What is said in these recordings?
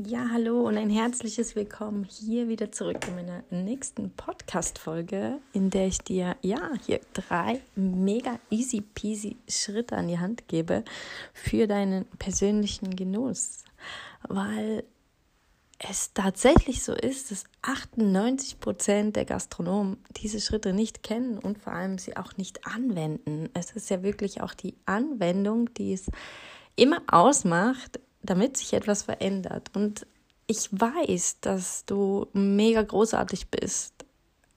Ja, hallo und ein herzliches Willkommen hier wieder zurück in meiner nächsten Podcast-Folge, in der ich dir ja hier drei mega easy peasy Schritte an die Hand gebe für deinen persönlichen Genuss. Weil es tatsächlich so ist, dass 98 Prozent der Gastronomen diese Schritte nicht kennen und vor allem sie auch nicht anwenden. Es ist ja wirklich auch die Anwendung, die es immer ausmacht, damit sich etwas verändert. Und ich weiß, dass du mega großartig bist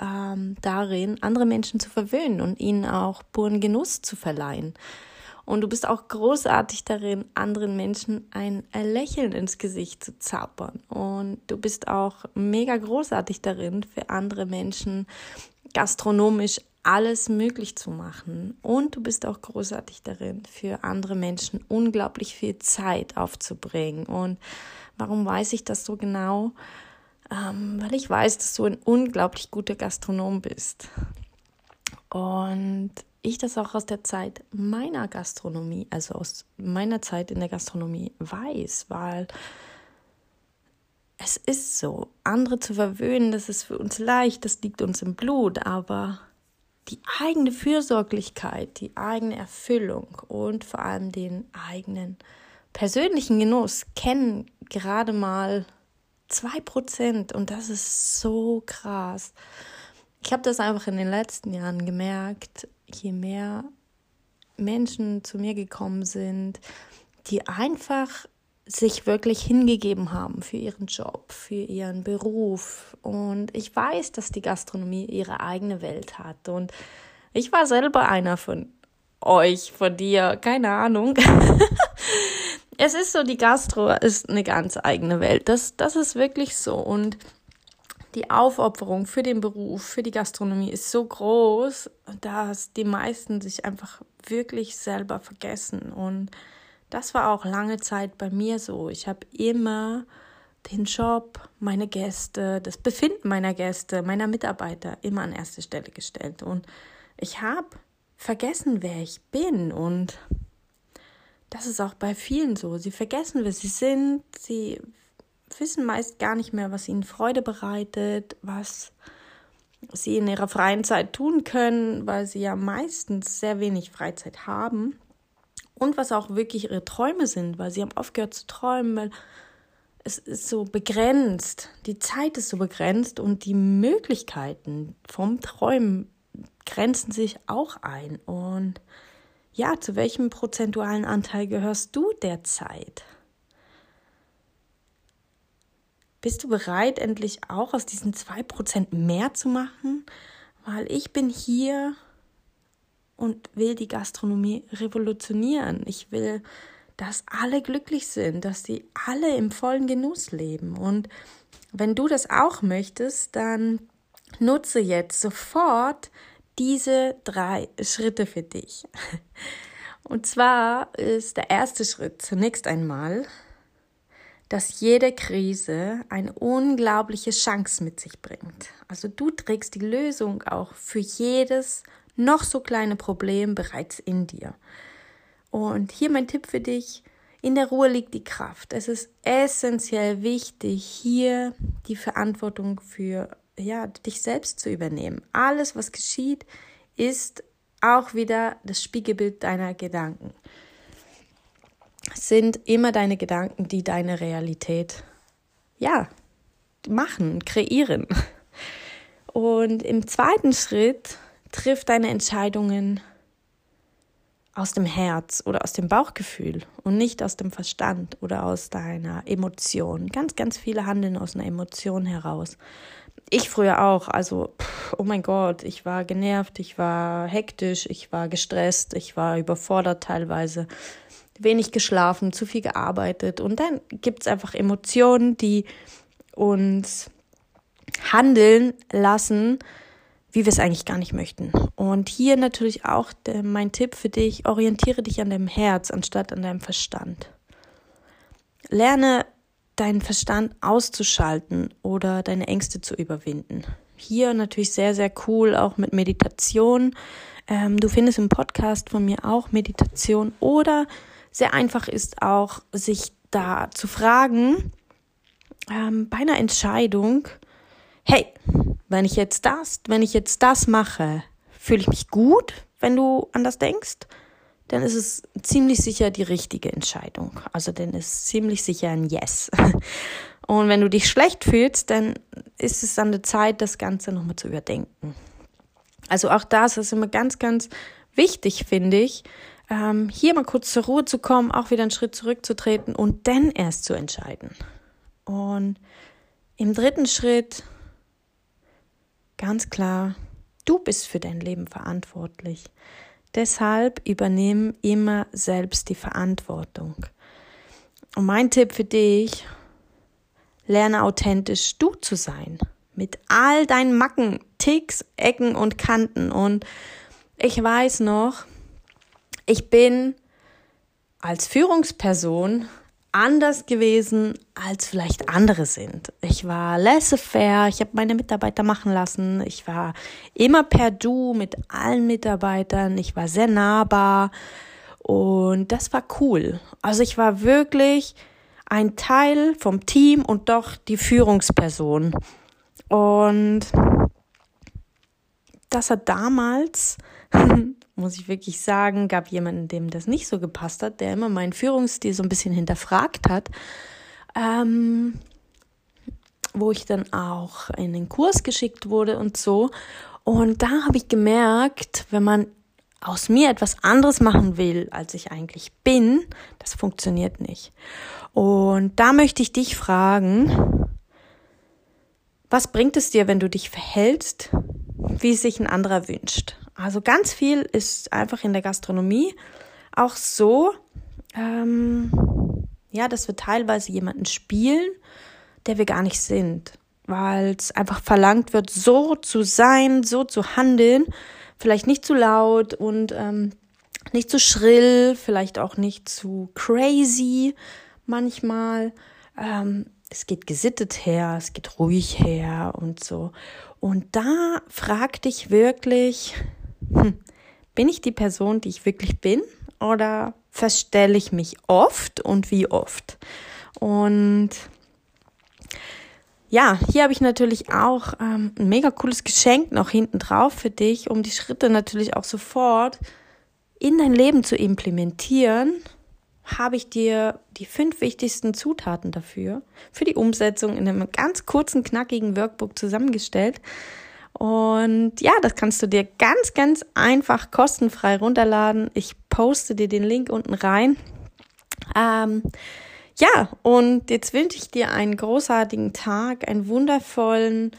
ähm, darin, andere Menschen zu verwöhnen und ihnen auch puren Genuss zu verleihen. Und du bist auch großartig darin, anderen Menschen ein Lächeln ins Gesicht zu zaubern. Und du bist auch mega großartig darin, für andere Menschen gastronomisch alles möglich zu machen. Und du bist auch großartig darin, für andere Menschen unglaublich viel Zeit aufzubringen. Und warum weiß ich das so genau? Ähm, weil ich weiß, dass du ein unglaublich guter Gastronom bist. Und ich das auch aus der Zeit meiner Gastronomie, also aus meiner Zeit in der Gastronomie weiß, weil es ist so, andere zu verwöhnen, das ist für uns leicht, das liegt uns im Blut, aber die eigene Fürsorglichkeit, die eigene Erfüllung und vor allem den eigenen persönlichen Genuss kennen gerade mal zwei Prozent und das ist so krass. Ich habe das einfach in den letzten Jahren gemerkt, je mehr Menschen zu mir gekommen sind, die einfach sich wirklich hingegeben haben für ihren Job, für ihren Beruf. Und ich weiß, dass die Gastronomie ihre eigene Welt hat. Und ich war selber einer von euch, von dir, keine Ahnung. es ist so, die Gastro ist eine ganz eigene Welt. Das, das ist wirklich so. Und die Aufopferung für den Beruf, für die Gastronomie ist so groß, dass die meisten sich einfach wirklich selber vergessen. Und das war auch lange Zeit bei mir so. Ich habe immer den Job, meine Gäste, das Befinden meiner Gäste, meiner Mitarbeiter immer an erste Stelle gestellt. Und ich habe vergessen, wer ich bin. Und das ist auch bei vielen so. Sie vergessen, wer sie sind. Sie wissen meist gar nicht mehr, was ihnen Freude bereitet, was sie in ihrer freien Zeit tun können, weil sie ja meistens sehr wenig Freizeit haben und was auch wirklich ihre Träume sind, weil sie haben aufgehört zu träumen, weil es ist so begrenzt, die Zeit ist so begrenzt und die Möglichkeiten vom Träumen grenzen sich auch ein. Und ja, zu welchem prozentualen Anteil gehörst du derzeit? Bist du bereit, endlich auch aus diesen zwei Prozent mehr zu machen? Weil ich bin hier und will die Gastronomie revolutionieren. Ich will, dass alle glücklich sind, dass sie alle im vollen Genuss leben. Und wenn du das auch möchtest, dann nutze jetzt sofort diese drei Schritte für dich. Und zwar ist der erste Schritt zunächst einmal, dass jede Krise eine unglaubliche Chance mit sich bringt. Also du trägst die Lösung auch für jedes noch so kleine Problem bereits in dir. Und hier mein Tipp für dich. In der Ruhe liegt die Kraft. Es ist essentiell wichtig, hier die Verantwortung für ja, dich selbst zu übernehmen. Alles, was geschieht, ist auch wieder das Spiegelbild deiner Gedanken. Es sind immer deine Gedanken, die deine Realität ja, machen, kreieren. Und im zweiten Schritt Triff deine Entscheidungen aus dem Herz oder aus dem Bauchgefühl und nicht aus dem Verstand oder aus deiner Emotion. Ganz, ganz viele handeln aus einer Emotion heraus. Ich früher auch, also, oh mein Gott, ich war genervt, ich war hektisch, ich war gestresst, ich war überfordert teilweise, wenig geschlafen, zu viel gearbeitet. Und dann gibt es einfach Emotionen, die uns handeln lassen, wie wir es eigentlich gar nicht möchten. Und hier natürlich auch mein Tipp für dich, orientiere dich an deinem Herz anstatt an deinem Verstand. Lerne deinen Verstand auszuschalten oder deine Ängste zu überwinden. Hier natürlich sehr, sehr cool, auch mit Meditation. Ähm, du findest im Podcast von mir auch Meditation oder sehr einfach ist auch, sich da zu fragen, ähm, bei einer Entscheidung, hey, wenn ich jetzt das, wenn ich jetzt das mache, fühle ich mich gut, wenn du an das denkst, dann ist es ziemlich sicher die richtige Entscheidung. Also dann ist ziemlich sicher ein Yes. Und wenn du dich schlecht fühlst, dann ist es an der Zeit, das Ganze nochmal zu überdenken. Also auch das ist immer ganz, ganz wichtig, finde ich, ähm, hier mal kurz zur Ruhe zu kommen, auch wieder einen Schritt zurückzutreten und dann erst zu entscheiden. Und im dritten Schritt ganz klar, du bist für dein Leben verantwortlich. Deshalb übernimm immer selbst die Verantwortung. Und mein Tipp für dich, lerne authentisch du zu sein. Mit all deinen Macken, Ticks, Ecken und Kanten. Und ich weiß noch, ich bin als Führungsperson anders gewesen, als vielleicht andere sind. Ich war laissez-faire, ich habe meine Mitarbeiter machen lassen, ich war immer per Du mit allen Mitarbeitern, ich war sehr nahbar und das war cool. Also ich war wirklich ein Teil vom Team und doch die Führungsperson. Und das hat damals muss ich wirklich sagen, gab jemanden, dem das nicht so gepasst hat, der immer meinen Führungsstil so ein bisschen hinterfragt hat, ähm, wo ich dann auch in den Kurs geschickt wurde und so. Und da habe ich gemerkt, wenn man aus mir etwas anderes machen will, als ich eigentlich bin, das funktioniert nicht. Und da möchte ich dich fragen, was bringt es dir, wenn du dich verhältst, wie es sich ein anderer wünscht? Also ganz viel ist einfach in der Gastronomie auch so, ähm, ja, dass wir teilweise jemanden spielen, der wir gar nicht sind, weil es einfach verlangt wird, so zu sein, so zu handeln, vielleicht nicht zu laut und ähm, nicht zu schrill, vielleicht auch nicht zu crazy manchmal. Ähm, es geht gesittet her, es geht ruhig her und so. Und da frag dich wirklich, hm, bin ich die Person, die ich wirklich bin oder verstelle ich mich oft und wie oft? Und ja, hier habe ich natürlich auch ähm, ein mega cooles Geschenk noch hinten drauf für dich, um die Schritte natürlich auch sofort in dein Leben zu implementieren. Habe ich dir die fünf wichtigsten Zutaten dafür, für die Umsetzung in einem ganz kurzen, knackigen Workbook zusammengestellt. Und ja, das kannst du dir ganz, ganz einfach kostenfrei runterladen. Ich poste dir den Link unten rein. Ähm, ja, und jetzt wünsche ich dir einen großartigen Tag, einen wundervollen,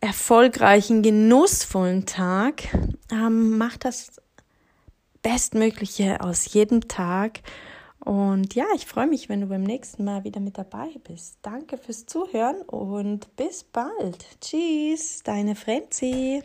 erfolgreichen, genussvollen Tag. Ähm, mach das Bestmögliche aus jedem Tag. Und ja, ich freue mich, wenn du beim nächsten Mal wieder mit dabei bist. Danke fürs Zuhören und bis bald. Tschüss, deine Frenzi.